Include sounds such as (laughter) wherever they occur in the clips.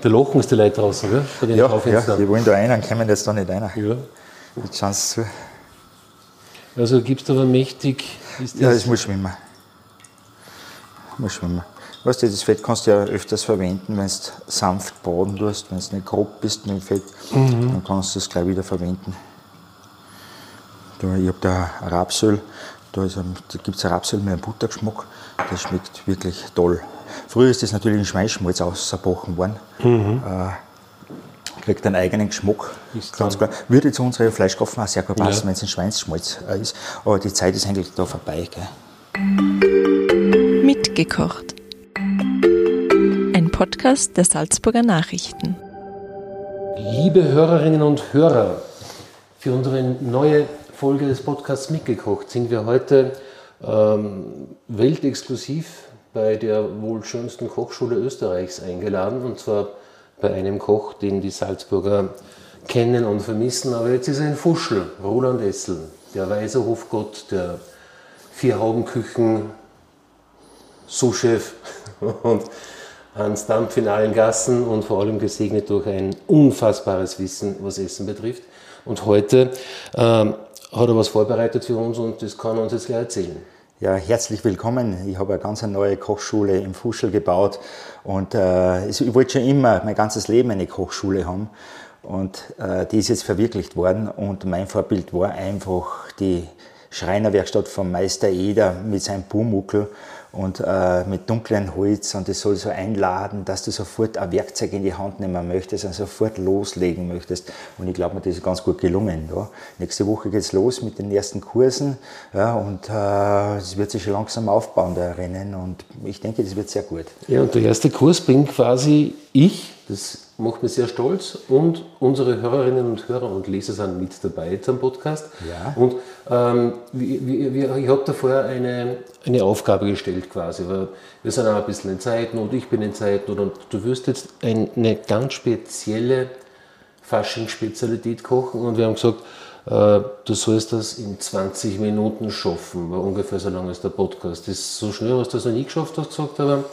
Da lachen es die Leute draußen, gell? Bei den Ja, ja, die wollen da rein, kommen jetzt da nicht rein. ja. Jetzt schauen sie zu. Also gibst du aber mächtig. Ist Ja, das, muss schwimmen. Muss schwimmen. Weißt du, das Fett kannst du ja öfters verwenden, wenn du sanft baden tust, wenn du nicht grob bist mit dem Fett, dann kannst du es gleich wieder verwenden. Ich habe da Rapsöl, da, ist ein- da gibt es ein Rapsöl mit einem Buttergeschmack, das schmeckt wirklich toll. Früher ist das natürlich in Schweinsschmalz ausgebrochen worden. Äh, kriegt einen eigenen Geschmack. Ist Ganz klar. Würde zu unserer Fleischkopfen auch sehr gut passen, Ja. wenn es ein Schweinsschmalz äh, ist. Aber die Zeit ist eigentlich da vorbei. Gell? Mitgekocht. Ein Podcast der Salzburger Nachrichten. Liebe Hörerinnen und Hörer, für unsere neue Folge des Podcasts Mitgekocht sind wir heute ähm, weltexklusiv bei der wohl schönsten Kochschule Österreichs eingeladen. Und zwar bei einem Koch, den die Salzburger kennen und vermissen. Aber jetzt ist er ein Fuschel, Roland Essel, der weise Hofgott, der Vierhaubenküchen Sous-Chef (laughs) und Hans Dampf in allen Gassen und vor allem gesegnet durch ein unfassbares Wissen, was Essen betrifft. Und heute ähm, hat er was vorbereitet für uns und das kann er uns jetzt gleich erzählen. Ja, herzlich willkommen. Ich habe eine ganz neue Kochschule im Fuschel gebaut und äh, ich wollte schon immer mein ganzes Leben eine Kochschule haben und äh, die ist jetzt verwirklicht worden und mein Vorbild war einfach die Schreinerwerkstatt vom Meister Eder mit seinem Pumuckel und äh, mit dunklem Holz und das soll so einladen, dass du sofort ein Werkzeug in die Hand nehmen möchtest und sofort loslegen möchtest. Und ich glaube mir, das ist ganz gut gelungen. Ja. Nächste Woche geht's los mit den ersten Kursen ja, und äh, es wird sich schon langsam aufbauen, der Rennen und ich denke, das wird sehr gut. Ja, und der erste Kurs bringt quasi ich, das macht mich sehr stolz, und unsere Hörerinnen und Hörer und Leser sind mit dabei jetzt am Podcast. Ja. Und ähm, wie, wie, ich habe da vorher eine, eine Aufgabe gestellt quasi, weil wir sind auch ein bisschen in Zeitnot, ich bin in Zeitnot und du wirst jetzt eine ganz spezielle Fasching-Spezialität kochen und wir haben gesagt, äh, du sollst das in 20 Minuten schaffen, war ungefähr so lang ist der Podcast. Das ist so schnell, hast du das noch nie geschafft, hast du gesagt, aber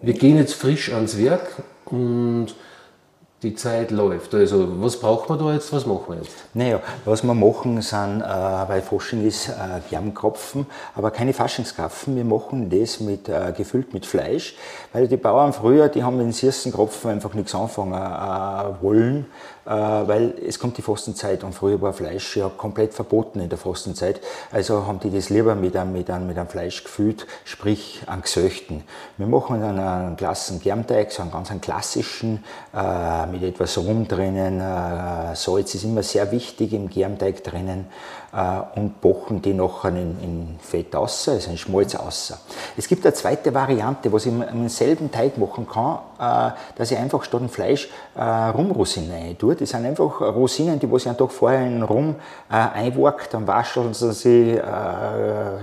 wir gehen jetzt frisch ans Werk und die Zeit läuft. Also, was braucht man da jetzt? Was machen wir jetzt? Naja, was wir machen, sind, äh, weil Fasching ist, äh, Germkropfen, aber keine Faschingskrapfen. Wir machen das mit, äh, gefüllt mit Fleisch, weil die Bauern früher, die haben mit den süßen Kropfen einfach nichts anfangen äh, wollen, weil es kommt die Fastenzeit und früher war Fleisch ja komplett verboten in der Fastenzeit. Also haben die das lieber mit einem, mit einem, mit einem Fleisch gefüllt, sprich an Gesöchten. Wir machen dann einen klassen Germteig, so einen ganz einen klassischen, äh, mit etwas Rum drinnen. Äh, Salz ist immer sehr wichtig im Germteig drinnen äh, und bochen die nachher in, in Fett aus, also in Schmalz aus. Es gibt eine zweite Variante, was ich im, selben Teig machen kann, äh, dass ich einfach statt dem Fleisch äh, Rumrosinen rein tue. Das sind einfach Rosinen, die was ich einen Tag vorher in Rum äh, einwagt, dann waschen sie sie äh,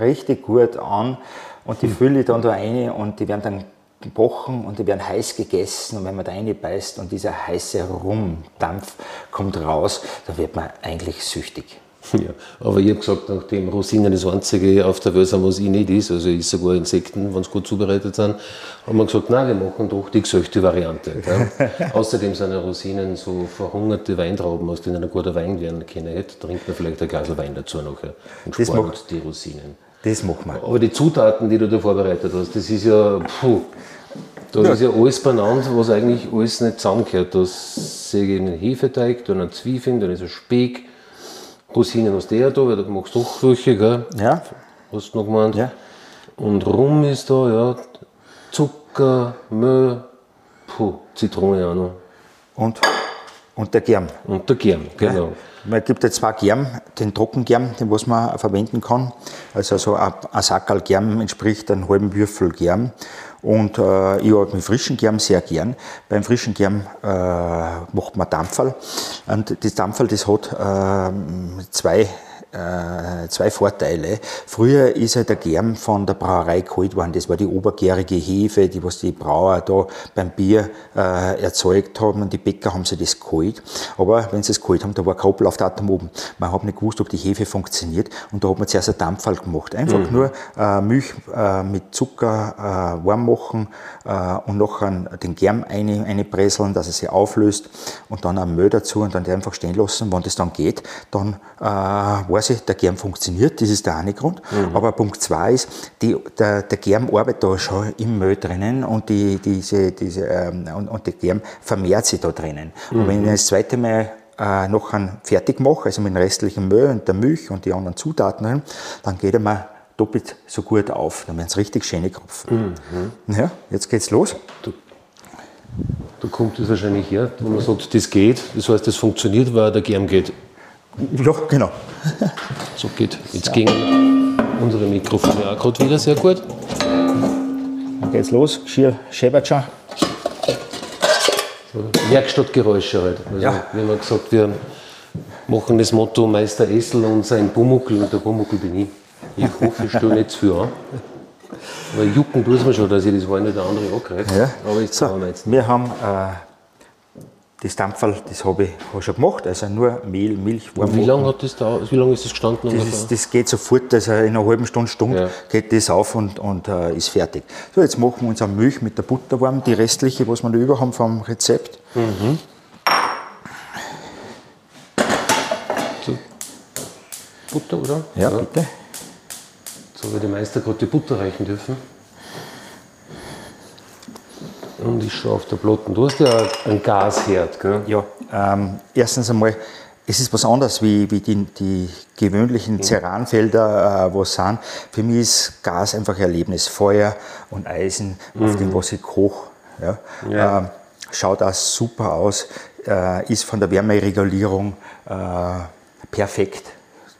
richtig gut an und die fülle ich dann da rein und die werden dann gebrochen und die werden heiß gegessen und wenn man da reinbeißt und dieser heiße Rumdampf kommt raus, da wird man eigentlich süchtig. (laughs) Ja, aber ich habe gesagt, nachdem Rosinen das einzige auf der Welt sind, was ich nicht ist, also ich sogar Insekten, wenn sie gut zubereitet sind, haben wir gesagt, nein, wir machen doch die gesöchte Variante. Gell? (laughs) Außerdem sind ja Rosinen so verhungerte Weintrauben, aus denen ein guter Wein werden können. Hätte, trinkt man vielleicht ein Glas Wein dazu nachher und Das spart macht- die Rosinen. Das machen wir. Aber die Zutaten, die du da vorbereitet hast, das ist ja, puh, da ist ja alles benannt, was eigentlich alles nicht zusammengehört. Da sehe ich einen Hefeteig, dann einen Zwiebeln, dann ist ein Speck, Rosinen hast du ja da, weil du magst doch welche, gell? Ja, Hast du noch gemeint? ja. Und Rum ist da, ja, Zucker, Mehl, puh, Zitrone auch noch. Und, und der Germ. Und der Germ, genau. Man gibt jetzt zwei Germ, den Trockengerm, den was man verwenden kann. Also so ein, ein Sackerl Germ entspricht einem halben Würfel Germ. Und äh, ich arbeite mit frischen Germ sehr gern. Beim frischen Germ äh, macht man Dampferl. Und das Dampferl, das hat äh, zwei zwei Vorteile. Früher ist ja der Germ von der Brauerei geholt worden. Das war die obergärige Hefe, die was die Brauer da beim Bier äh, erzeugt haben und die Bäcker haben sie das geholt. Aber wenn sie es geholt haben, da war kein Ablaufdatum oben. Man hat nicht gewusst, ob die Hefe funktioniert und da hat man zuerst einen Dampfall gemacht. Einfach mhm. nur äh, Milch äh, mit Zucker äh, warm machen äh, und noch den Germ eine, einpresseln, dass er sich auflöst und dann ein Müll dazu und dann einfach stehen lassen. Wenn das dann geht, dann äh, war weiß der Germ funktioniert, das ist der eine Grund. Mhm. Aber Punkt zwei ist, die, der, der Germ arbeitet da schon im Müll drinnen und, die, diese, diese, ähm, und, und der Germ vermehrt sich da drinnen. Mhm. Und wenn ich das zweite Mal äh, noch einen fertig mache, also mit dem restlichen Müll und der Milch und die anderen Zutaten, dann geht er mir doppelt so gut auf. Dann werden es richtig schöne Kropfen. Mhm. Ja, jetzt geht's los. Du, da kommt es wahrscheinlich her, wo man sagt, das geht, das heißt, das funktioniert, weil der Germ geht. Ja, genau. (laughs) So geht. Jetzt gehen unsere Mikrofone auch gerade wieder sehr gut. Dann geht's los. Schier. So, Werkstattgeräusche halt. Also, ja. Wir haben gesagt, wir machen das Motto Meister Essel und sein Bumuckel und der Bumuckel bin ich. Ich hoffe, ich stelle nicht zu viel an. Aber jucken tut es mir schon, dass ich das eine oder andere angreife. Ja. Aber jetzt so, jetzt. Wir haben äh, das Dampferl, das habe ich, hab ich schon gemacht, also nur Mehl, Milch, warm. Wie lange, hat das da, wie lange ist das gestanden? Das, ist, das geht sofort, also in einer halben Stunde, Stunde ja. geht das auf und, und äh, ist fertig. So, jetzt machen wir unsere Milch mit der Butter warm, die restliche, was wir da über haben vom Rezept. Mhm. So. Butter, oder? Ja, ja. bitte. So habe ich dem Meister gerade die Butter reichen dürfen. Und ich schaue auf der Platte. Du hast ja einen Gasherd, gell? Ja, ähm, erstens einmal, es ist was anderes wie, wie die, die gewöhnlichen Ceranfelder, äh, was sind. Für mich ist Gas einfach ein Erlebnis. Feuer und Eisen, mhm. auf dem was ich koche. Ja. ja. Ähm, schaut auch super aus, äh, ist von der Wärmeregulierung äh, perfekt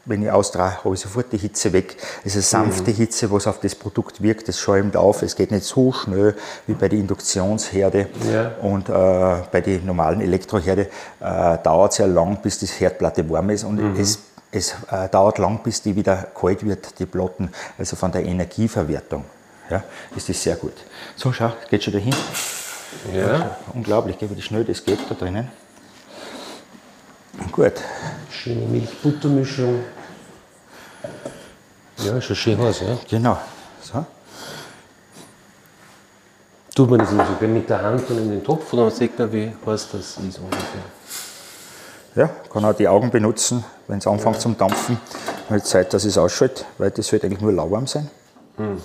wenn ich austrage, habe ich sofort die Hitze weg. Es ist eine sanfte mhm. Hitze, was auf das Produkt wirkt, es schäumt auf, es geht nicht so schnell wie bei der Induktionsherde. Ja. Und äh, bei den normalen Elektroherde äh, dauert es ja lang, bis die Herdplatte warm ist und mhm. es, es äh, dauert lang, bis die wieder kalt wird, die Platten. Also von der Energieverwertung ja, ist das sehr gut. So, schau, geht schon dahin. Ja. Unglaublich, wie schnell das geht da drinnen. Gut. Schöne Milch-Butter-Mischung. Ja, ist schon schön aus, ja? Genau. So. Tut man das immer so mit der Hand und in den Topf oder sieht man, wie heiß das ist ungefähr? Ja, kann auch die Augen benutzen, wenn es anfängt ja. zum Dampfen. Mal Zeit, dass es ausschaut, weil das sollte eigentlich nur lauwarm sein. Mhm.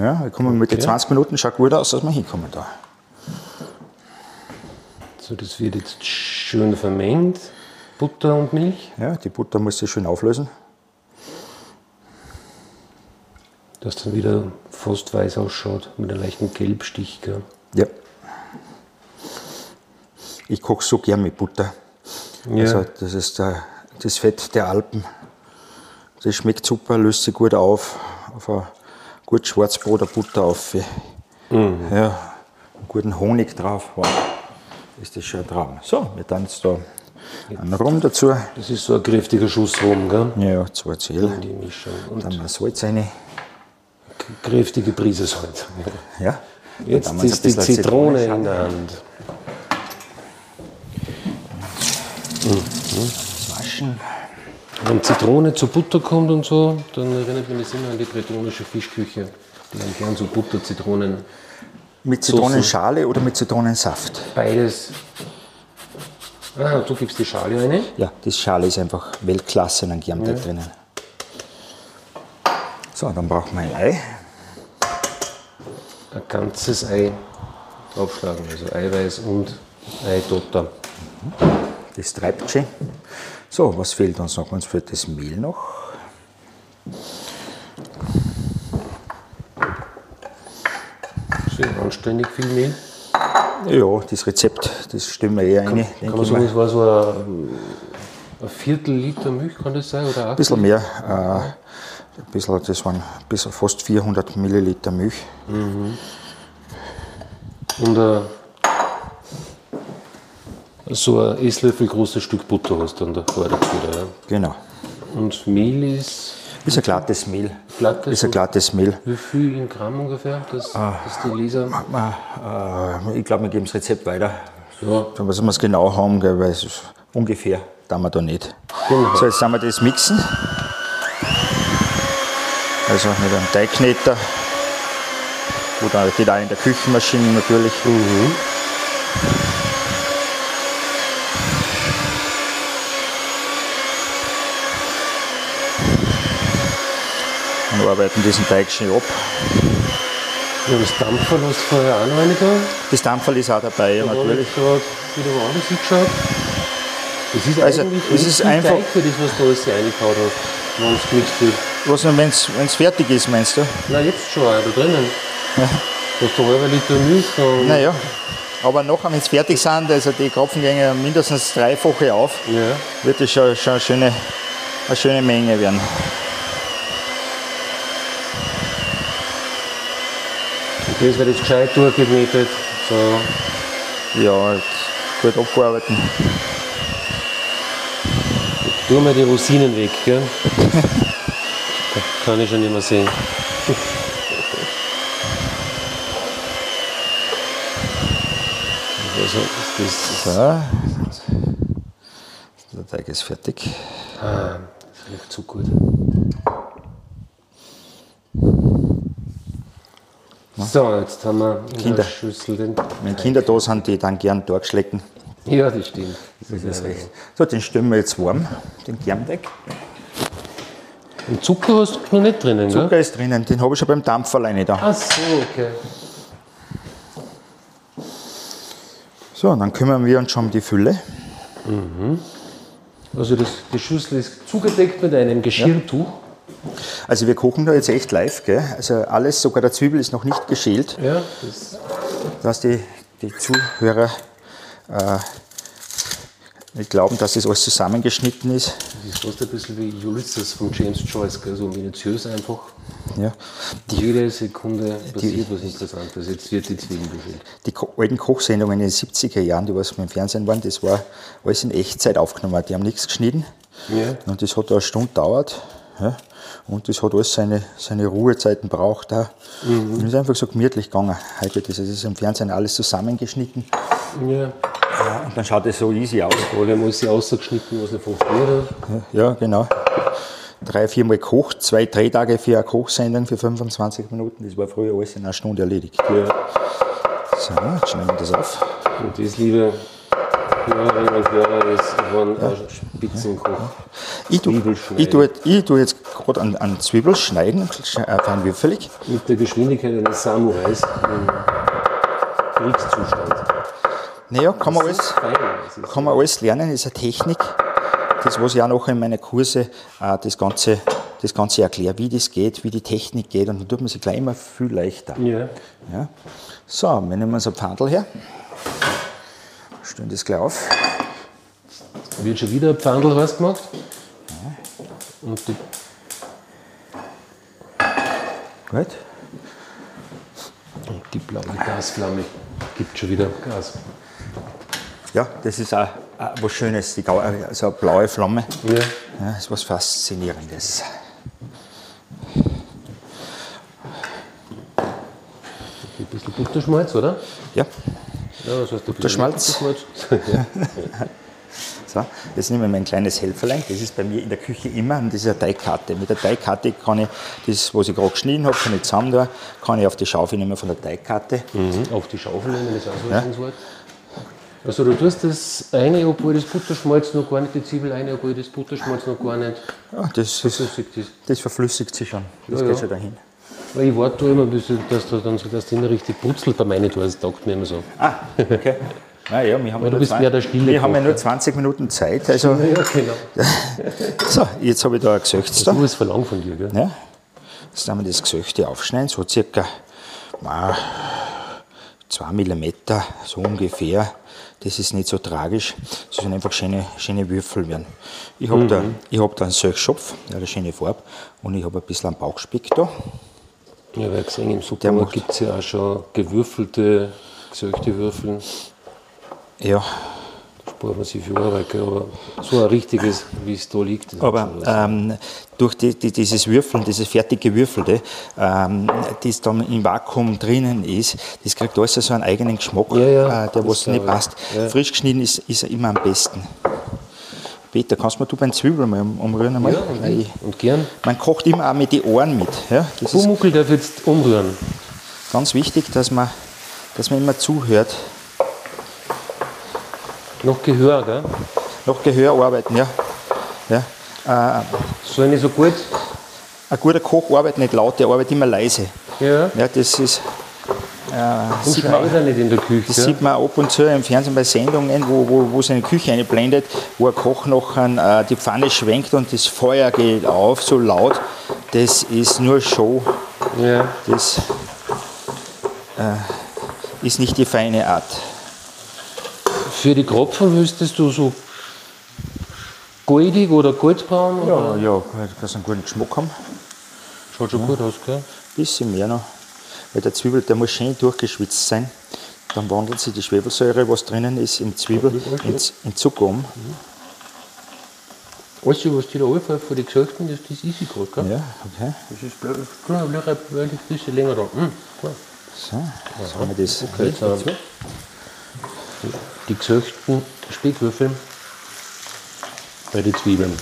Ja, wir kommen mit den 20 Minuten, schaut gut aus, dass wir hinkommen da. So, das wird jetzt schön vermengt, Butter und Milch. Ja, die Butter muss sich schön auflösen. Dass dann wieder fast weiß ausschaut, mit einem leichten Gelbstich. Gell? Ja. Ich koche so gern mit Butter. Ja. Also das ist der, das Fett der Alpen. Das schmeckt super, löst sich gut auf. Auf ein gut Schwarzbrot, eine Butter auf. Mhm. Ja, einen guten Honig drauf. Wow ist das schon ein Traum. So, wir jetzt da einen Rum dazu. Das ist so ein kräftiger Schuss Rum, gell? Ja, zwei Zähl. Die Mischung. Und dann mal Salz rein. Kräftige Prise Salz. Ja. Jetzt ist die Zitrone in der Hand. Mhm. Waschen. Wenn Zitrone zu Butter kommt und so, dann erinnert mich das immer an die bretonische Fischküche. Die haben gern so Butter, Zitronen. Mit Zitronenschale oder mit Zitronensaft? Beides. Ah, du gibst die Schale rein? Ja, die Schale ist einfach Weltklasse in einem Germteig ja. drinnen. So, dann brauchen wir ein Ei. Ein ganzes Ei aufschlagen, also Eiweiß und Eidotter. Das treibt schon. So, was fehlt uns noch? Uns fehlt das Mehl noch. Schön anständig viel Mehl. Ja, das Rezept, das stimmen wir eher kann, Kann man sagen, es war so ein, ein, Viertel Liter Milch, kann das sein? Oder ein bisschen mehr. Äh, ein bisschen, das waren bis fast 400 Milliliter Milch. Mhm. Und äh, so ein Esslöffel großes Stück Butter hast du dann da vorher dazu. Ja? Genau. Und Mehl ist Ist ein glattes Mehl. glattes. Ist ein glattes Mehl. Wie viel in Gramm ungefähr, dass, dass die Leser. Äh, Ich glaube, wir geben das Rezept weiter. Ja, Dann müssen wir es genau haben, gell, weil ungefähr tun wir da nicht. Genau. So, jetzt haben wir das mixen. Also mit einem Teigkneter. Oder geht auch in der Küchenmaschine natürlich. Und arbeiten diesen Teig schön ab. ja das Dampfer hast du vorher auch noch eine da. Das Dampferl ist auch dabei, ja, natürlich. ich wieder woanders hingeschaut. Das ist Also, eigentlich es ist einfach- Teig für das, was du alles reingehauen hast, wenn es gemixt wird. Was wenn es fertig ist, meinst du? Na, jetzt schon, da drinnen. Du hast halber Liter Milch und Naja, aber nachher, wenn sie fertig sind, also die gehen ja mindestens dreifache auf, ja. wird das schon, schon eine, schöne, eine schöne Menge werden. Das wird jetzt gescheit durchgemietet. So, Ja, jetzt gut abgearbeitet. tu mal die Rosinen weg, gell? Kann ich schon nicht mehr sehen. Also, ist das, So. Der Teig ist fertig. ah, das riecht zu gut. So, jetzt haben wir in Kinder. der Schüssel den. Wenn Kinder da sind, die dann gern durchschlecken. Ja, das stimmt. Das ist recht. So, den stellen wir jetzt warm, den Germteig. Und Zucker hast du noch nicht drinnen, gell? Zucker ist drinnen, den habe ich schon beim Dampfer alleine da. Ach so, okay. So, und dann kümmern wir uns schon um die Fülle. Also das, die Schüssel ist zugedeckt mit einem Geschirrtuch. Also wir kochen da jetzt echt live, gell? Also alles, sogar der Zwiebel ist noch nicht geschält. Ja, das, dass die, die Zuhörer äh, nicht glauben, dass das alles zusammengeschnitten ist. das ist fast ein bisschen wie Ulysses von James Joyce, gell? so minutiös einfach. Ja. Jede Sekunde passiert was Interessantes. Jetzt wird die Zwiebel beschält. Die alten Kochsendungen in den 70er Jahren, die was im Fernsehen waren, das war alles in Echtzeit aufgenommen. Die haben nichts geschnitten. Ja. Und das hat eine Stunde gedauert. Ja. Und das hat alles seine, seine Ruhezeiten braucht. Auch. Mhm. Es ist einfach so gemütlich gegangen. Heute wird das, es ist im Fernsehen alles zusammengeschnitten. Ja, Ja, und dann schaut es so easy aus. alle haben alles ausgeschnitten, was nicht funktioniert hat. Ja, genau. Drei, viermal gekocht, zwei Drehtage für eine Kochsendung für 25 Minuten. Das war früher alles in einer Stunde erledigt. Ja. So, jetzt schneiden wir das auf. Und das, liebe Ich tue, ich tue, ich tue jetzt gerade an, an Zwiebel schneiden, sch- äh, fein würfelig. Mit der Geschwindigkeit eines Samurais im Kriegszustand. Naja, kann man, alles, Fein, das kann man alles lernen, ist eine Technik. Das, was ich auch nachher in meinen Kurse äh, das, Ganze, das Ganze erkläre, wie das geht, wie die Technik geht. Und dann tut man sich gleich immer viel leichter. ja. Ja. So, wir nehmen uns ein Pfandl her. Stellen das gleich auf. Wird schon wieder ein Pfandl was gemacht. Und die, Gut. und die blaue Gasflamme gibt schon wieder Gas. Ja, das ist auch, auch was Schönes, die, Gau- also eine blaue Flamme. Ja. Ja, das ist was Faszinierendes. Ein bisschen Butterschmalz, oder? Ja, Ja, was heißt der? Butterschmalz? (laughs) so, jetzt nehmen wir mein kleines Helferlein. Das ist bei mir in der Küche immer und das ist eine Teigkarte. Mit der Teigkarte kann ich das, was ich gerade geschnitten habe, kann ich zusammen tun, kann ich auf die Schaufel nehmen von der Teigkarte. Mhm. Auf die Schaufel nehmen, das ist auch so ein schönes Wort. Also du tust das eine, obwohl das Butterschmalz noch gar nicht, die Zwiebel eine, obwohl das Butterschmalz noch gar nicht Ja, das, ist, ist. das verflüssigt sich schon. Das Ja, geht ja. schon dahin. Ich warte da immer, bis du- dass du dann so, dass nicht richtig putzelt bei meinen Tour, das taugt mir immer so. Ah, okay. Naja, wir haben, du nur bist zwei- mehr der stille wir haben ja nur 20 Minuten Zeit. Also, Ja, genau. (laughs) so, jetzt habe ich da ein Gesöchts da. Du ist verlangt von dir, gell? Ja. Jetzt werden wir das Gesöchte aufschneiden, so circa ah, 2 mm, so ungefähr. Das ist nicht so tragisch. Das sollen einfach schöne, schöne Würfel werden. Ich habe da, ich hab da einen der hat eine schöne Farbe, und ich habe ein bisschen einen Bauchspeck da. Ja, weil gesehen, im Supermarkt gibt es ja auch schon gewürfelte, gesöchte Würfel. Ja, furchtbar massive Arbeit, gell, aber so ein richtiges, wie es da liegt. Aber ähm, durch die, die, dieses Würfeln, dieses fertige Gewürfelte, ähm, das dann im Vakuum drinnen ist, das kriegt alles so einen eigenen Geschmack, Ja, ja, äh, der was nicht ich. passt. Ja. Frisch geschnitten ist, ist er immer am besten. Peter, kannst du mir du beim Zwiebel mal um- umrühren einmal? ja, und, Weil ich- und gern. man kocht immer auch mit den Ohren mit. Ja? Das darf jetzt umrühren. ganz wichtig, dass man, dass man immer zuhört. Noch Gehör, gell? Nach Gehör arbeiten, ja. ja. Äh, So eine so gut. ein guter Koch arbeitet nicht laut, der arbeitet immer leise. Ja. Ja, das ist. Äh, sieht man, er nicht in der Küche. das sieht man ab und zu im Fernsehen bei Sendungen, wo, wo, wo es eine Küche einblendet, wo ein Koch noch äh, die Pfanne schwenkt und das Feuer geht auf, so laut. Das ist nur Show. ja. Das äh, ist nicht die feine Art. Für die Kropfen müsstest du so goldig oder goldbraun? Oder? Ja, ja, dass einen guten Geschmack haben. Schaut schon gut aus, gell? bisschen mehr noch. Weil der Zwiebel, der muss schön durchgeschwitzt sein. Dann wandelt sich die Schwefelsäure, was drinnen ist, in Zwiebel, in, in Zucker um. Weißt du, was dir da einfällt von den Geschichten, das, das ist ich gerade, gell? Ja, okay. Das ist blöd, blöd, blöd, ein bisschen länger da. Hm, klar. So, jetzt haben wir das. Okay, jetzt haben wir die gesöchten Speckwürfel bei den Zwiebeln.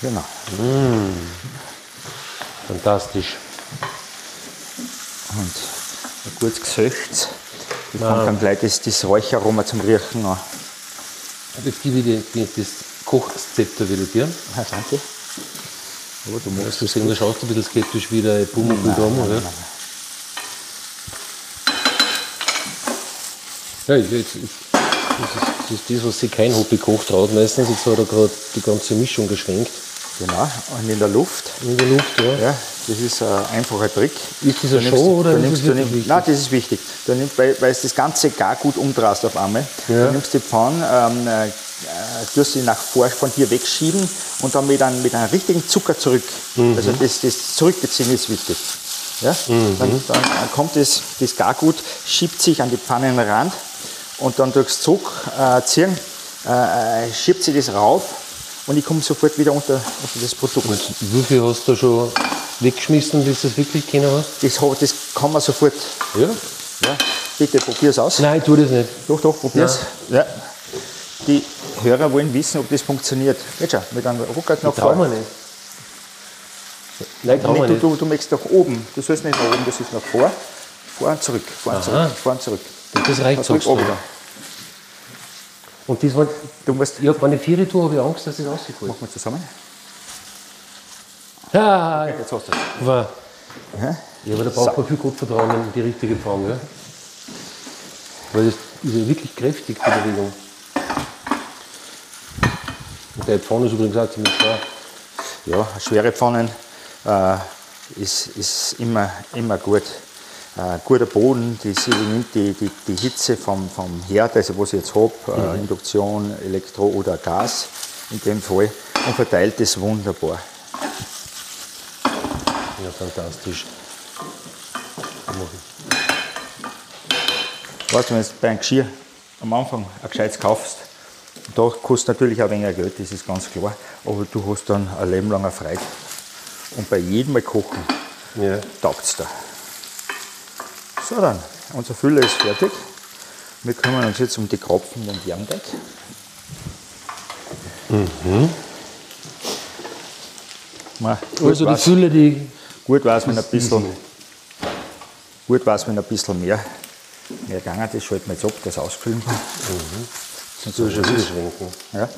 Genau. Fantastisch. Und ein gutes Gesöcht. Ich fange dann gleich das, das Räucheraroma zum Riechen an. Jetzt gebe ich dir die, das Kochzepter wieder dir. Ah, danke. Aber du Musst du sehen, da schaust du ein bisschen skeptisch wie der da, oder? Ja, jetzt, jetzt, das, ist, das ist das, was sich kein Hobbykoch traut meistens. Jetzt hat er gerade die ganze Mischung geschwenkt. Genau. Und in der Luft. In der Luft, ja. Ja, das ist ein einfacher Trick. Ist Du Show oder du ist nimmst, das du nimmst, wichtig? Nein, das ist wichtig. Du nimmst, weil, weil es das Ganze gar gut umdrehst auf einmal. Ja. Du nimmst die Pfanne, ähm, äh, tust sie nach vor von dir wegschieben und dann mit einem, mit einem richtigen Zucker zurück. Mhm. Also das, das Zurückbeziehen ist wichtig. Ja? Mhm. Dann, dann kommt das, das Gargut, schiebt sich an die Pfannenrand und dann durchs Zug äh, ziehen, äh, äh, schiebt sie das rauf und ich komme sofort wieder unter, unter das Produkt. Wie viel hast du schon weggeschmissen, bis du es wirklich kennen hast? Das, das kann man sofort. Ja. Ja, bitte probier's aus. Nein, ich tue das nicht. Doch, doch, probier's. Ja. Die Hörer wollen wissen, ob das funktioniert. Jetzt schau, mit einem nach Trauen wir nicht. Nein, wir Nicht, du, du, du möchtest nach oben. Du sollst nicht nach oben, das ist nach vor. Vor und zurück, vor und Aha. zurück, vor und zurück. Das reicht du. oben. Und das war, Du musst, ich habe meine Viere tue, habe ich Angst, dass das rausfällt. machen wir zusammen. Ja, Jetzt hast du es. war. Ja. Ja, aber da braucht man viel Gottvertrauen in die richtige Pfanne. Ja? Weil das ist ja wirklich kräftig, die Bewegung. Und der Pfanne ist übrigens auch ziemlich schwer. Ja, schwere Pfannen äh, ist, ist immer, immer gut. Äh, guter Boden, die, nimmt die, die, die Hitze vom, vom Herd, also was ich jetzt habe, äh, Induktion, Elektro oder Gas in dem Fall, und verteilt das wunderbar. Fantastisch. Weißt du, wenn du bei einem Geschirr am Anfang ein gescheites kaufst, da kostet natürlich auch weniger Geld, das ist ganz klar, aber du hast dann ein Leben lang eine Freude. Und bei jedem Mal kochen Ja. taugt es da. So dann, unser Füller ist fertig. Wir kümmern uns jetzt um die Kropfen und Jamteig. Mhm. Also die Fülle, die. Gut war es, wenn ein bisschen, gut war's, wenn ein bisschen mehr, mehr gegangen ist. Schalten wir jetzt ab, das auskühlen kann. Sonst ist schon wieder schwenken. Ja,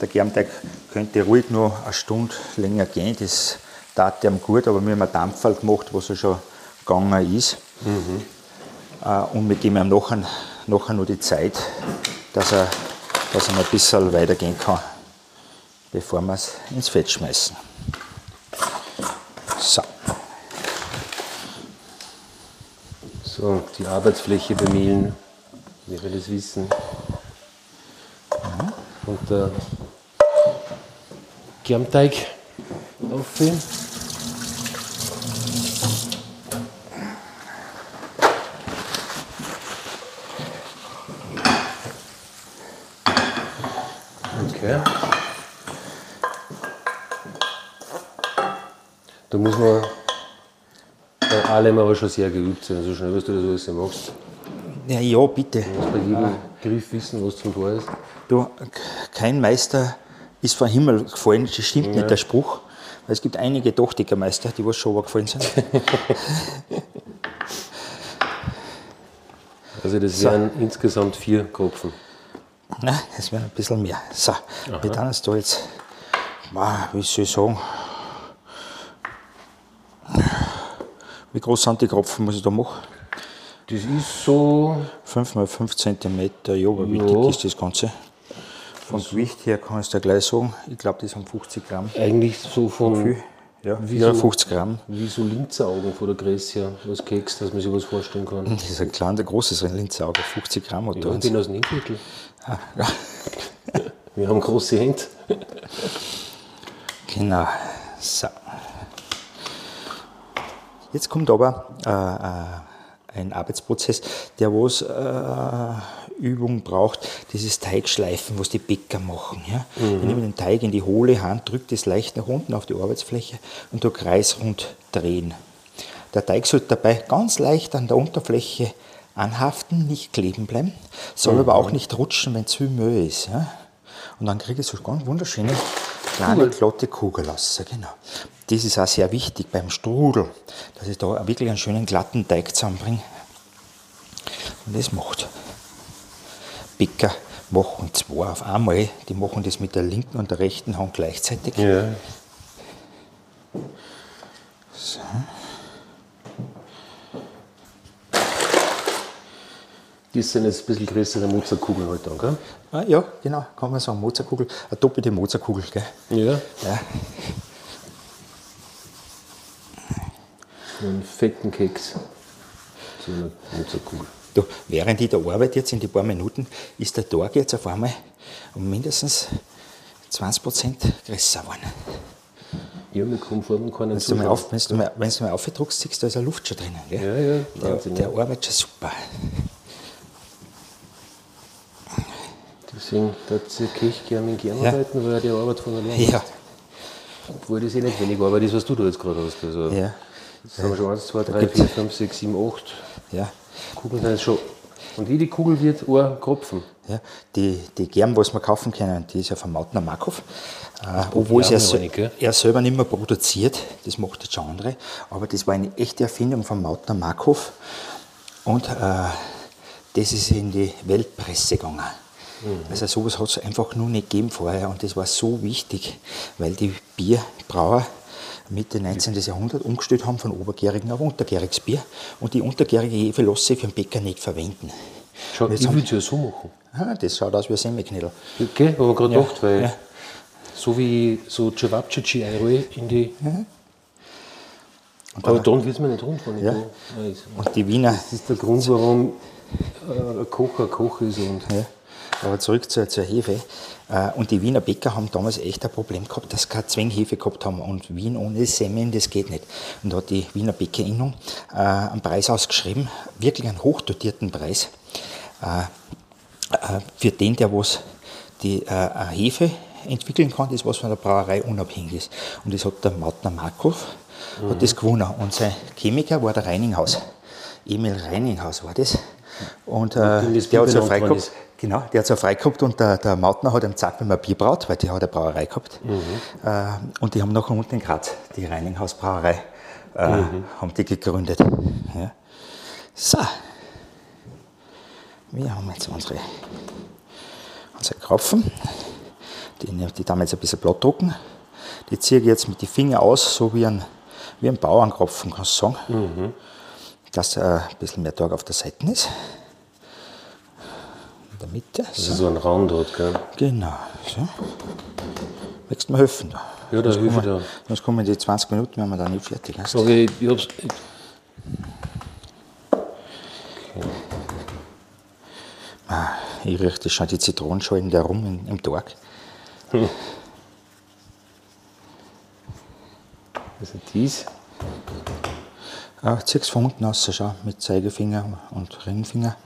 der Germteig könnte ruhig noch eine Stunde länger gehen. Das tat ihm gut, aber wir haben einen Dampferl gemacht, was er schon gegangen ist. Äh, Und wir geben ihm nachher, nachher noch die Zeit, dass er, dass er noch ein bisschen weitergehen kann, bevor wir es ins Fett schmeißen. So, So, die Arbeitsfläche bemehlen, wie wir das wissen. Und der Germteig auffüllen. Okay. Da muss man bei allem aber schon sehr geübt sein, so schnell, was du das alles machst. Ja, ja, bitte. Du musst bei jedem Griff wissen, was zum Tor ist. Du, kein Meister ist vom Himmel gefallen, das stimmt nicht, der Spruch. Weil es gibt einige Dachdekermeister, die was schon gefallen sind. (laughs) Also das wären insgesamt vier Kropfen. Nein, es werden ein bisschen mehr. So, wir tun uns da jetzt, wie soll ich sagen, groß sind die Kropfen, muss ich da machen? Das ist so 5 mal 5 cm, ja, aber wie Ja. dick ist das Ganze? Vom Gewicht her kannst du ja gleich sagen, ich glaube, das sind 50 Gramm. eigentlich so von? Ja, Wie ja so- 50 Gramm. wie so Linzeraugen von der Größe her, was Keks, dass man sich was vorstellen kann. Das ist ein kleiner, großes Linzauge, 50 Gramm Ja, da ich bin aus dem Innviertel. Ah, ja. Wir haben große Hände. Genau. So. Jetzt kommt aber äh, äh, ein Arbeitsprozess, der was äh, Übung braucht, dieses Teigschleifen, was die Bäcker machen. Ja? Ich nehme den Teig in die hohle Hand, drücke das leicht nach unten auf die Arbeitsfläche und du kreisrund drehen. Der Teig sollte dabei ganz leicht an der Unterfläche anhaften, nicht kleben bleiben, soll aber auch nicht rutschen, wenn zu viel Mühe ist. Ja? Und dann kriege ich so ganz wunderschöne kleine Kugel. glatte Kugel raus. Genau. Das ist auch sehr wichtig beim Strudel, dass ich da wirklich einen schönen glatten Teig zusammenbringe. Und das macht. Bäcker machen zwei auf einmal, die machen das mit der linken und der rechten Hand gleichzeitig. Ja. Das sind jetzt ein bisschen größere Mozartkugeln halt dann, gell? Ah, ja, genau, kann man sagen, Mozartkugel, eine doppelte Mozartkugel. Gell? Ja. Ja. Einen fetten Keks. So eine Mozartkugel. Du, während ich da arbeite, jetzt in die paar Minuten, ist der Tag jetzt auf einmal um mindestens 20 Prozent größer geworden. Ja, wir kommen vor und keinen Wenn du mal, auf, wenn du mal, wenn aufdruckst, siehst du, da ist eine Luft schon drinnen. Gell? Ja, ja, Der, der ja. arbeitet schon super. Deswegen würde ich gerne mit gern Ja. arbeiten, weil er die Arbeit von alleine Ja, Obwohl das eh nicht wenig Arbeit ist, was du da jetzt gerade hast. Also, ja, Das haben wir schon 1, 2, 3, 4, 5, 6, 7, 8 ja. Kugeln sind jetzt schon. Und jede Kugel wird ein Kropfen. Ja, die, die Germ, was wir kaufen können, die ist ja von Mautner Markov. Äh, obwohl es er, auch se- nicht, gell? er selber nicht mehr produziert, das macht jetzt schon andere. Aber das war eine echte Erfindung von Mautner Markov. Und äh, das ist in die Weltpresse gegangen. Also sowas hat es einfach nur nicht gegeben vorher. Und das war so wichtig, weil die Bierbrauer Mitte 19. Jahrhundert umgestellt haben von obergärigen auf untergäriges Bier. Und die untergärige Hefe lassen sich für den Bäcker nicht verwenden. Schau, ich würde es ja so machen. Ah, das schaut aus wie ein Semmelknödel. Okay, ich gerade Ja, gedacht, weil ja. so wie so Cevapcici einroll in die. Und Aber dann- wird es mir nicht rund, wenn ich Ja. da. Nein, Und die Wiener, Das ist der Grund, warum äh, ein Koch ein Koch ist. Und ja, aber zurück zur, zur Hefe. Äh, Und die Wiener Bäcker haben damals echt ein Problem gehabt, dass sie keine Zwänghefe gehabt haben. Und Wien ohne Semmeln, das geht nicht. Und da hat die Wiener Bäckerinnung äh, einen Preis ausgeschrieben, wirklich einen hochdotierten Preis, äh, für den, der was die Hefe entwickeln kann, das was von der Brauerei unabhängig ist. Und das hat der Mautner Markov hat das gewonnen. Und sein Chemiker war der Reininghaus. Emil Reininghaus war das. Und äh, das der hat so benannt Genau, der hat so frei gehabt und der, der Mautner hat ihm gesagt, wenn man Bier braut, weil die hat eine Brauerei gehabt. Äh, und die haben nachher unten in Graz, die Reininghaus Brauerei, äh, haben die gegründet. Ja. So. Wir haben jetzt unsere, unsere Kropfen. Die, die jetzt ein bisschen platt drucken. Die ziehe ich jetzt mit den Fingern aus, so wie ein, wie ein Bauernkropfen, kannst du sagen. Dass äh, ein bisschen mehr Tag auf der Seite ist. Der Mitte. das So. ist so ein Rand hat, gell? Genau. So. Möchtest du mir helfen? Da? Ja, da Sonst hilf ich kommen- da. Sonst kommen die 20 Minuten, wenn wir da nicht fertig sind. Aber ich, hab's. Ich, Ich rieche schon die Zitronenschalen da rum im, Tag. (laughs) also dies. Äh, Zieh es von unten aus, schau, mit Zeigefinger und Ringfinger.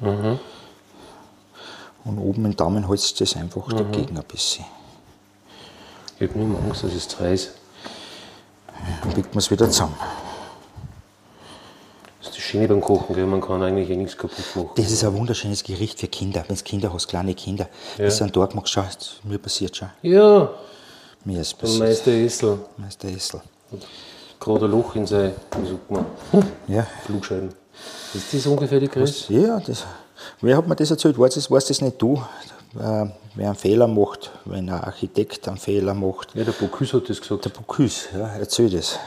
Und oben im Daumen holst du das einfach dagegen ein bisschen. Ich habe nur Angst, dass es zu heiß. Dann biegt man es wieder zusammen. Das ist das Schöne beim Kochen, gell? man kann eigentlich eh nichts kaputt machen. Das ist ein wunderschönes Gericht für Kinder. Wenn du Kinder hast, kleine Kinder. Das ist ein Tag machst, schau, mir passiert schon. Ja, Mir ist der passiert. Meister Essel. Meister Essel. Gerade ein Loch in sein, wie sagt man, Ja. Flugscheiben. Ist das ungefähr die Größe? Ja, das, wer hat mir das erzählt? Weiß das, weiß das nicht du? Äh, wer einen Fehler macht, wenn ein Architekt einen Fehler macht. Ja, der Bocuse hat das gesagt. Der Bocuse, ja, erzähl das.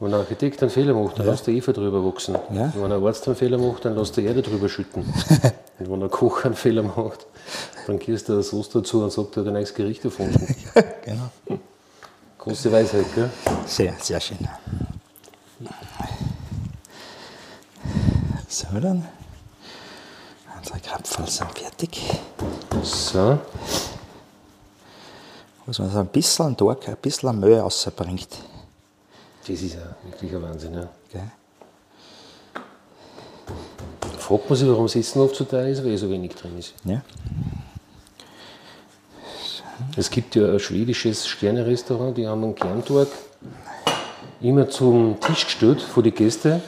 Wenn ein Architekt einen Fehler macht, dann lässt der Eva drüber wachsen. Ja. Wenn ein Arzt einen Fehler macht, dann lässt der Erde drüber schütten. (laughs) und wenn ein Koch einen Fehler macht, dann gehst du eine Sauce dazu und sagt, er hat ein neues Gericht erfunden. (laughs) genau. Große Weisheit, gell? Sehr, sehr schön. So, dann. Unsere Krapfen sind fertig. So. Was man so ein bisschen Tag, ein bisschen Müll rausbringt. Das ist ja wirklich ein Wahnsinn. Ja. Gell? Fragt man sich, warum Essen oft so teuer ist, weil so wenig drin ist. Ja? Es gibt ja ein schwedisches Sternerestaurant, die haben einen Kerntag immer zum Tisch gestellt vor die Gäste,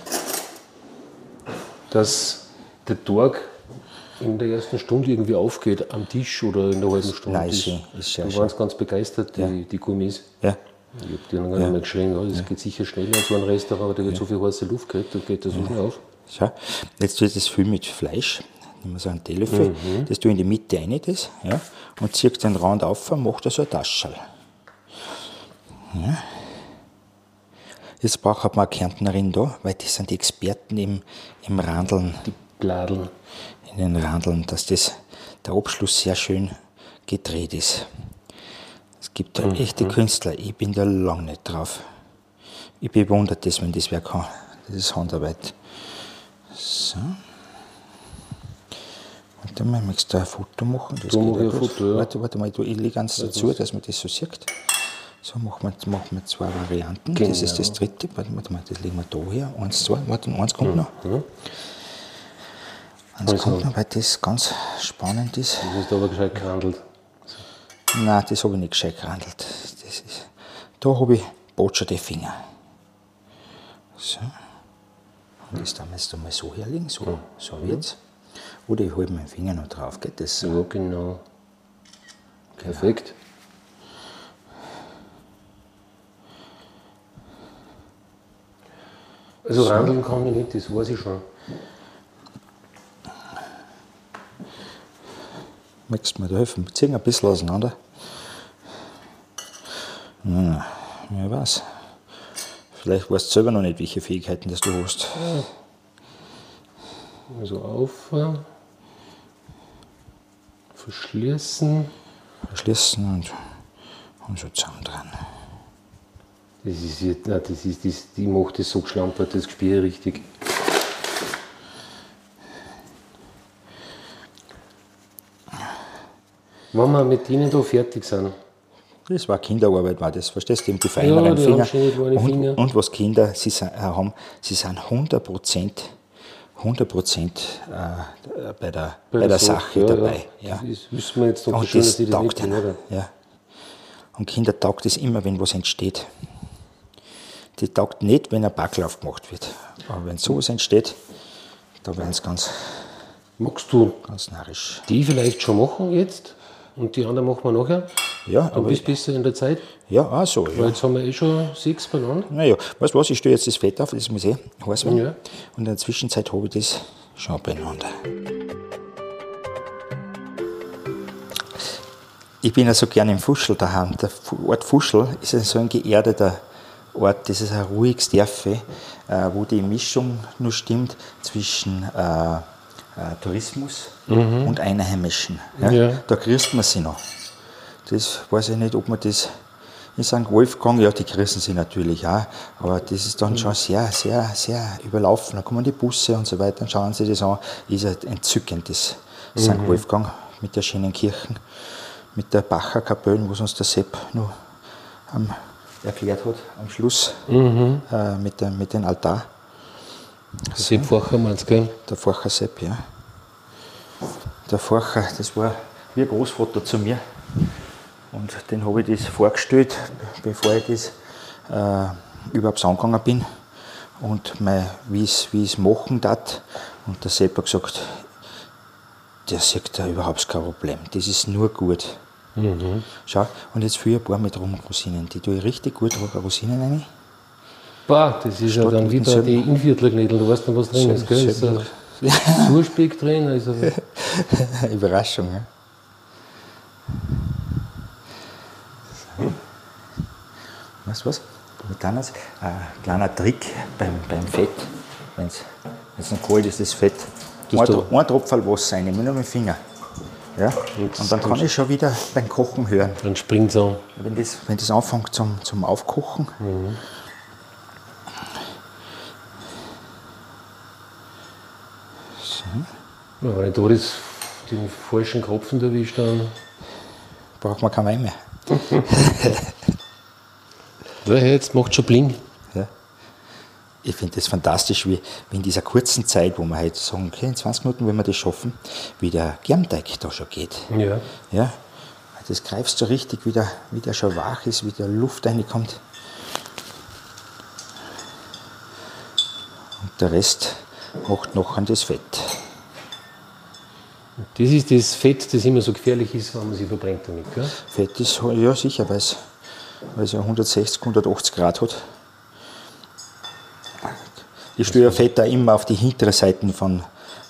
dass der Tag in der ersten Stunde irgendwie aufgeht am Tisch oder in der halben Stunde. Nein, ist schön, ist sehr da schön. waren sie ganz begeistert, die, die Gourmets. Ja. Ich habe denen gar nicht mehr geschrien, ja, das geht sicher schneller in so ein Restaurant, da wird so viel heiße Luft gekriegt, da geht das so schnell auf. So, jetzt tue ich das viel mit Fleisch. Nehmen wir so einen Teelöffel, das tue ich in die Mitte rein, das, ja, und ziehe den Rand auf und mache da so ein Taschel. Ja. Jetzt braucht man eine Kärntnerin da, weil die sind die Experten im, im Randeln, Die Bladeln. In den Randeln, dass das, der Abschluss sehr schön gedreht ist. Es gibt da echte Künstler, ich bin da lang nicht drauf. Ich bewundere das, wenn das wer kann. Das ist Handarbeit. So. Warte mal, möchtest du ein Foto machen? Das ich auch ein. Foto, ja. Warte, warte mal, ich, ich lege eins dazu, dass man das so sieht. So, machen wir, machen wir zwei Varianten. Das ist das Genau. dritte. Warte, warte mal, das legen wir da her. Eins, zwei, warte, eins kommt noch. Eins Also- kommt noch, weil das ganz spannend ist. Das ist aber gescheit gehandelt. Nein, das habe ich nicht gescheit gehandelt. Das ist, da habe ich botscherte Finger. So. Und das wir jetzt einmal so herlegen, so, so wird's. Oder ich halte meinen Finger noch drauf, geht das so? Ja, genau. Perfekt. Also randeln kann ich nicht, das weiß ich schon. Möchtest du mir da helfen? Wir ziehen ein bisschen auseinander. Hm, wer weiß. Vielleicht weißt du selber noch nicht, welche Fähigkeiten das du hast. Also auf, verschließen. Verschließen und, und so zusammen dran. Das ist jetzt, nein, das ist, das, die macht das so geschlampert, das Spiel richtig. Wenn wir mit denen da fertig sind, Das war Kinderarbeit, war das, verstehst du, die feineren Ja, die Finger. und, Finger. und was Kinder sie sind, äh, haben, sie sind 100 Prozent 100 Prozent äh, bei der, bei der Sache ja, dabei. Ja. Das ist, wissen wir jetzt doch Und schon, dass das die das nicht taugt ihnen. oder? Ja. Und Kinder taugt es immer, wenn was entsteht. Die taugt nicht, wenn ein Backlauf gemacht wird. Aber wenn sowas entsteht, da werden sie ganz, Magst du ganz narrisch. die vielleicht schon machen jetzt und die anderen machen wir nachher? Ja, Du aber bist besser in der Zeit, ja, auch so. weil Ja. jetzt haben wir eh schon sechs beieinander. Naja, weißt du was, ich stelle jetzt das Fett auf, das muss eh heiß werden. Ja. Und in der Zwischenzeit habe ich das schon beieinander. Ich bin ja so gern im Fuschel daheim. Der Ort Fuschel ist so ein geerdeter Ort, das ist ein ruhiges Dörfli, äh, wo die Mischung nur stimmt zwischen äh, äh, Tourismus und Einheimischen. Ja? Ja. Da grüßt man sie noch. Das weiß ich nicht, ob man das in St. Wolfgang, ja, die grüßen sie natürlich auch, aber das ist dann schon sehr, sehr, sehr überlaufen. Da kommen die Busse und so weiter und schauen sie das an. Ist ein entzückendes St. Wolfgang mit der schönen Kirchen, mit der Bacher Kapelle, was uns der Sepp noch am, erklärt hat am Schluss, äh, mit, dem, mit dem Altar. Sepp Facher meinst du, gell? Der Forcher Sepp, ja. Der Forcher, das war wie ein Großvater zu mir. Und den habe ich das vorgestellt, bevor ich das äh, überhaupt angegangen bin. Und wie ich es machen darf. Und der Sepp hat gesagt, der sieht da überhaupt kein Problem. Das ist nur gut. Mhm. Schau, und jetzt führe ich ein paar mit Rosinen. Die tue ich richtig gut Rosinen rein. Boah, das ist ja dann wieder die Inviertlerknädel, du weißt noch, was drin ist, gell? Ist da Zurspeck drin? Also (laughs) Überraschung, ja. Weißt du was? Ein kleiner Trick beim, beim Fett, wenn es noch kalt ist, das Fett. ein, ein Tropfen Wasser rein, nur mit dem Finger. Ja? Und, und dann kann ich schon wieder beim Kochen hören. Dann springt es an. Wenn das, wenn das anfängt zum, zum Aufkochen. Mhm. So. Ja, wenn ich da das, den falschen Kropfen erwischt, dann. Braucht man kein Wein mehr. (laughs) ja, jetzt macht schon bling. Ja. Ich finde das fantastisch, wie, wie, in dieser kurzen Zeit, wo wir halt sagen, okay, in 20 Minuten, wenn wir das schaffen, wie der Germteig da schon geht. Ja. ja. Das greifst du richtig, wie der, wie der schon wach ist, wie der Luft reinkommt. Und der Rest macht noch an das Fett. Das ist das Fett, das immer so gefährlich ist, wenn man sich verbrennt damit, gell? Fett ist, ja sicher, weil es, ja 160, 180 Grad hat. Ich stelle Fett auch immer auf die hintere Seiten von,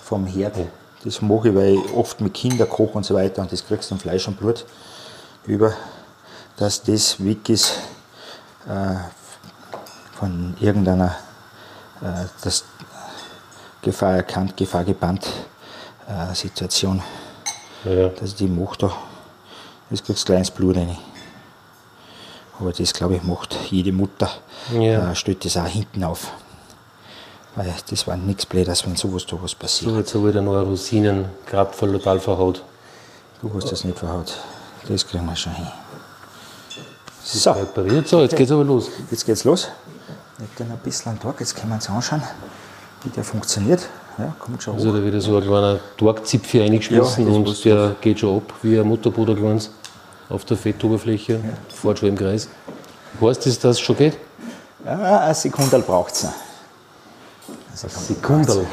vom Herd. Das mache ich, weil ich oft mit Kindern koche und so weiter und das kriegst du dann Fleisch und Blut über, dass das weg ist äh, von irgendeiner, äh, das Gefahr erkannt, Gefahr gebannt äh, Situation. Ja. Dass ich die mache da, das kriegst kleines Blut rein. Aber das, glaube ich, macht jede Mutter, ja. äh, stellt das auch hinten auf. Weil das war nichts Blödes, wenn sowas da was passiert. So, jetzt habe ich da noch Rosinen, Grabfall total verhaut. Du hast das nicht verhaut. Das kriegen wir schon hin. So. Repariert. So, jetzt geht's aber los. Jetzt geht's los. Ich dann ein bisschen am Tag, jetzt können wir uns anschauen, wie der funktioniert. Ja, kommt schon also da wieder so ein kleiner Torgzipfel eingeschmissen ja, und der geht schon ab wie ein Motorboot auf der Fettoberfläche, ja. fährt schon im Kreis. Heißt das, dass es schon geht? Ja, eine Sekunde braucht es noch. Sekunde.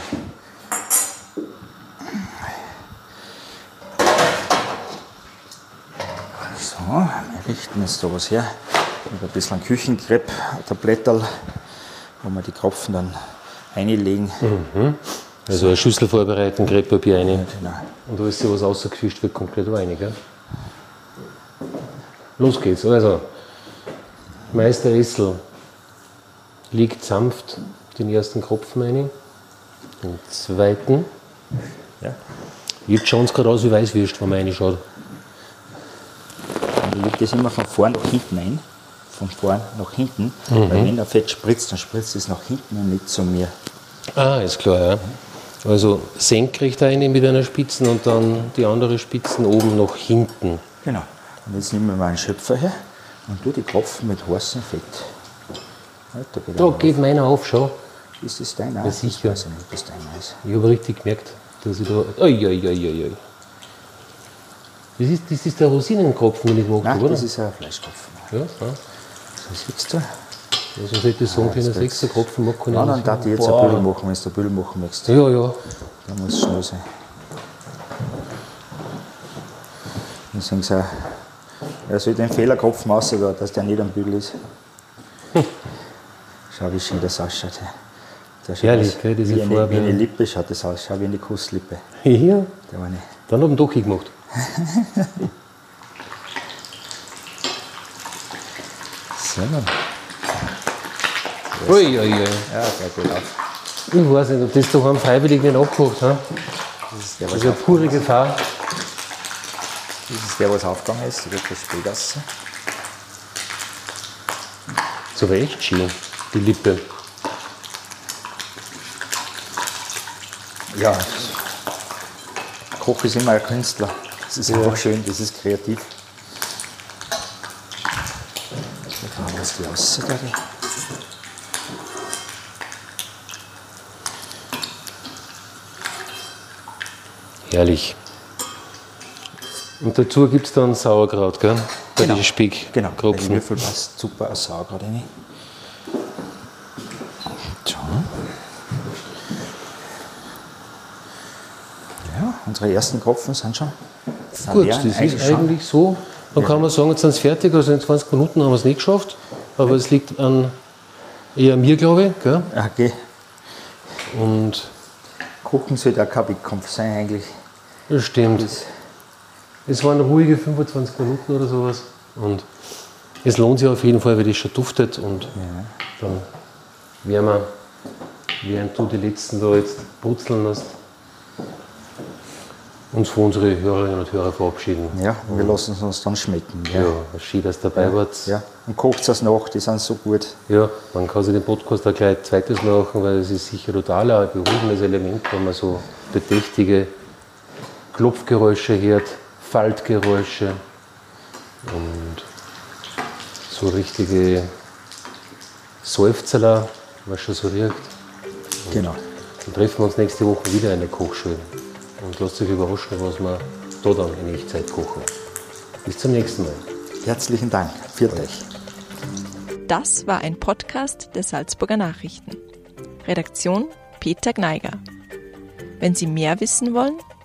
So, wir richten jetzt da was her. Mit ein bisschen Küchenkrepp, Tablettel, wo wir die Kropfen dann einlegen. Mhm. Also eine Schüssel vorbereiten, Krepppapier rein. Genau. Und da ist ja was rausgefischt, wird komplett rein. Gell? Los geht's. Also, Meister Essel liegt sanft den ersten Kropfen rein, den zweiten. Ja. Jetzt schauen es gerade aus wie Weißwürst, wenn man reinschaut. Und liegt das immer von vorn nach hinten ein. Von vorn nach hinten. Mhm. Weil wenn er Fett spritzt, dann spritzt es nach hinten und nicht zu mir. Ah, ist klar, ja. Also senkrecht eine mit einer Spitzen und dann die andere Spitzen oben nach hinten. Genau. Und jetzt nehmen wir mal einen Schöpfer her und tue die Kopfen mit heißem Fett. Ja, da geht, da geht meiner auf schon. Ist das deiner? Ja, sicher. Ich, nicht, das deiner ist. ich habe richtig gemerkt, dass ich da. Ui, ui, ui, ui. Das ist, das ist der Rosinenkropfen, den ich gemacht habe, oder? das ist ein Fleischkopfen. Ja, so. So siehst du. Ja, sonst hätte ich sagen können, sechster Kropfen machen können. Nein, dann darf ich jetzt ein Büdel machen, wenn du ein Büdel machen möchtest. Ja, ja. Dann muss es schnell sein. Sie auch, er soll den Fehlerkopf rausgehen, dass der nicht am Bügel ist. (laughs) Schau, wie schön das ausschaut. Das Herrlich, gell, diese wie eine, Farbe. Wie eine Lippe schaut das aus. Schau, wie eine Kusslippe. Ja. Der eine. Dann haben wir doch gemacht. (laughs) so. Ui, ui, ui. Ja, geht gut auf. Ich weiß nicht, ob das daheim freiwillig nicht abgekocht hat. Das ist, der, das ist eine pure Gefahr. Das ist der, was aufgegangen ist, das spät aus. So war echt schön, die Lippe. Ja, Koch ist immer ein Künstler. Das ist ja. einfach schön, das ist kreativ. Schauen wir mal, was Herrlich. Und dazu gibt es dann Sauerkraut, gell? bei Genau. Speck Genau, Kropfen. Würfel passt super aus Sau gerade rein. So. Ja, unsere ersten Kropfen sind schon. sind Gut, das ist eigentlich schon. eigentlich so. Dann kann man sagen, jetzt sind es fertig, also in 20 Minuten haben wir es nicht geschafft. Aber es liegt an eher mir, glaube ich. Gell? Okay. Und Kochen sollte auch kein Wettkampf sein, eigentlich. Das stimmt. Das, Es waren ruhige 25 Minuten oder sowas. Und es lohnt sich auf jeden Fall, weil das schon duftet. Und dann werden wir, während du die letzten da jetzt brutzeln lässt, uns von unseren Hörerinnen und Hörern verabschieden. ja, wir lassen es uns dann schmecken. Ja, Ja. schön, dass ihr dabei wart. ja. Und kocht es nach, die sind so gut. Ja, man kann sich den Podcast auch gleich zweites machen, weil es ist sicher total ein beruhigendes Element, wenn man so bedächtige Klopfgeräusche hört, Faltgeräusche und so richtige Seufzerler, was schon so riecht. Genau. Dann treffen wir uns nächste Woche wieder in der Kochschule und lasst euch überraschen, was wir da dann in Echtzeit kochen. Bis zum nächsten Mal. Herzlichen Dank. Viert euch. Das war ein Podcast der Salzburger Nachrichten. Redaktion Peter Gneiger. Wenn Sie mehr wissen wollen,